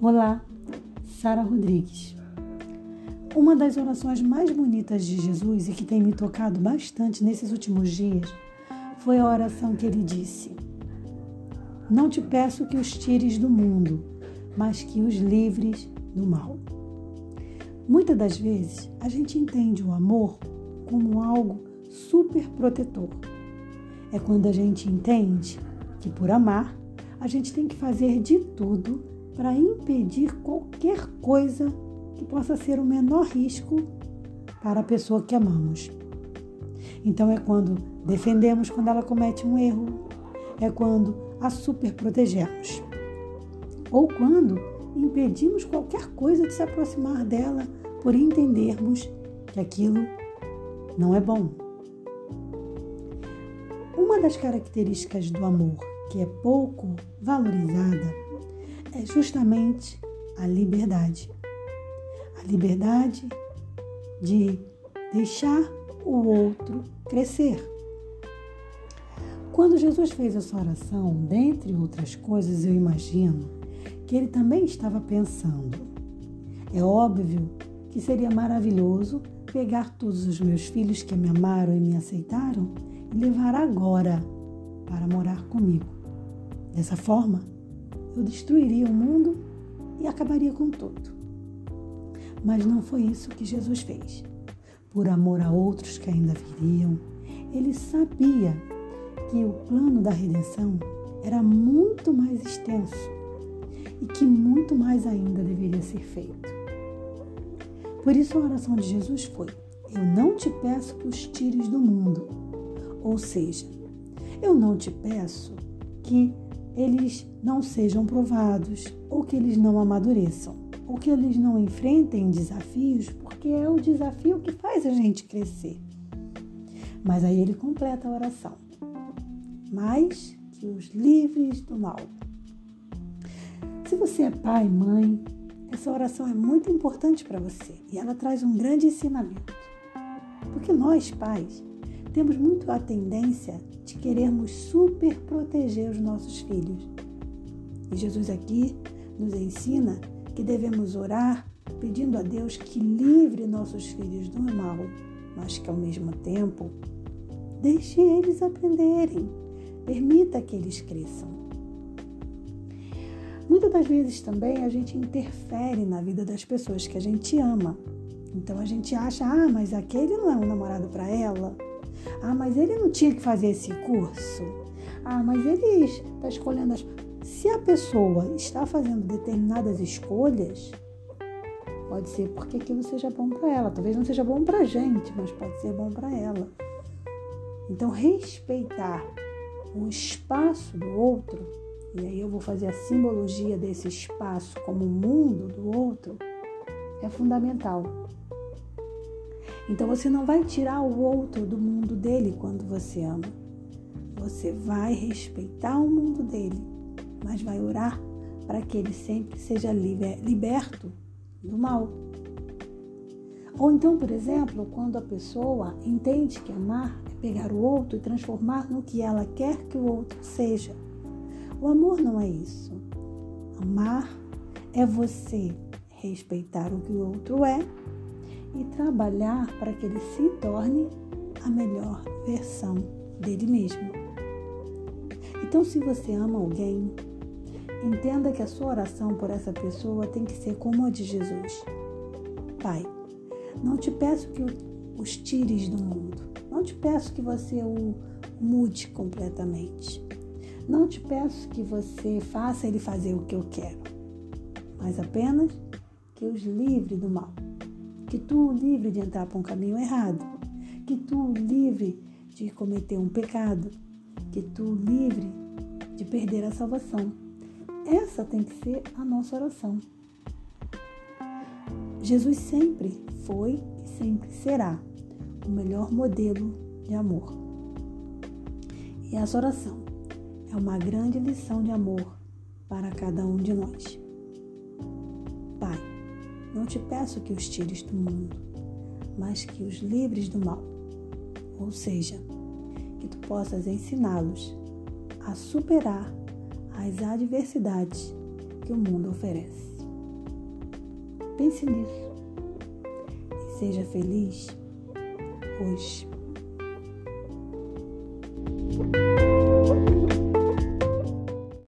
Olá, Sara Rodrigues. Uma das orações mais bonitas de Jesus e que tem me tocado bastante nesses últimos dias foi a oração que ele disse: Não te peço que os tires do mundo, mas que os livres do mal. Muitas das vezes a gente entende o amor como algo super protetor. É quando a gente entende que por amar a gente tem que fazer de tudo para impedir qualquer coisa que possa ser o menor risco para a pessoa que amamos. Então é quando defendemos quando ela comete um erro, é quando a super protegemos, ou quando impedimos qualquer coisa de se aproximar dela por entendermos que aquilo não é bom. Uma das características do amor que é pouco valorizada é justamente a liberdade. A liberdade de deixar o outro crescer. Quando Jesus fez essa oração, dentre outras coisas, eu imagino que ele também estava pensando. É óbvio que seria maravilhoso pegar todos os meus filhos que me amaram e me aceitaram e levar agora para morar comigo. Dessa forma, eu destruiria o mundo e acabaria com tudo. Mas não foi isso que Jesus fez. Por amor a outros que ainda viriam, ele sabia que o plano da redenção era muito mais extenso e que muito mais ainda deveria ser feito. Por isso a oração de Jesus foi: Eu não te peço que os tires do mundo. Ou seja, eu não te peço que eles não sejam provados, ou que eles não amadureçam, ou que eles não enfrentem desafios, porque é o desafio que faz a gente crescer. Mas aí ele completa a oração. Mais que os livres do mal. Se você é pai, mãe, essa oração é muito importante para você e ela traz um grande ensinamento. Porque nós, pais, temos muito a tendência de querermos super proteger os nossos filhos. E Jesus aqui nos ensina que devemos orar pedindo a Deus que livre nossos filhos do mal, mas que ao mesmo tempo deixe eles aprenderem, permita que eles cresçam. Muitas das vezes também a gente interfere na vida das pessoas que a gente ama. Então a gente acha, ah, mas aquele não é um namorado para ela, ah, mas ele não tinha que fazer esse curso. Ah, mas ele está escolhendo as. Se a pessoa está fazendo determinadas escolhas, pode ser porque aquilo seja bom para ela. Talvez não seja bom para a gente, mas pode ser bom para ela. Então, respeitar o espaço do outro, e aí eu vou fazer a simbologia desse espaço como o mundo do outro, é fundamental. Então você não vai tirar o outro do mundo dele quando você ama. Você vai respeitar o mundo dele, mas vai orar para que ele sempre seja liberto do mal. Ou então, por exemplo, quando a pessoa entende que amar é pegar o outro e transformar no que ela quer que o outro seja. O amor não é isso. Amar é você respeitar o que o outro é e trabalhar para que ele se torne a melhor versão dele mesmo. Então, se você ama alguém, entenda que a sua oração por essa pessoa tem que ser como a de Jesus. Pai, não te peço que os tires do mundo. Não te peço que você o mude completamente. Não te peço que você faça ele fazer o que eu quero, mas apenas que os livre do mal que tu livre de entrar para um caminho errado, que tu livre de cometer um pecado, que tu livre de perder a salvação. Essa tem que ser a nossa oração. Jesus sempre foi e sempre será o melhor modelo de amor. E essa oração é uma grande lição de amor para cada um de nós. Não te peço que os tires do mundo, mas que os livres do mal. Ou seja, que tu possas ensiná-los a superar as adversidades que o mundo oferece. Pense nisso. E seja feliz hoje.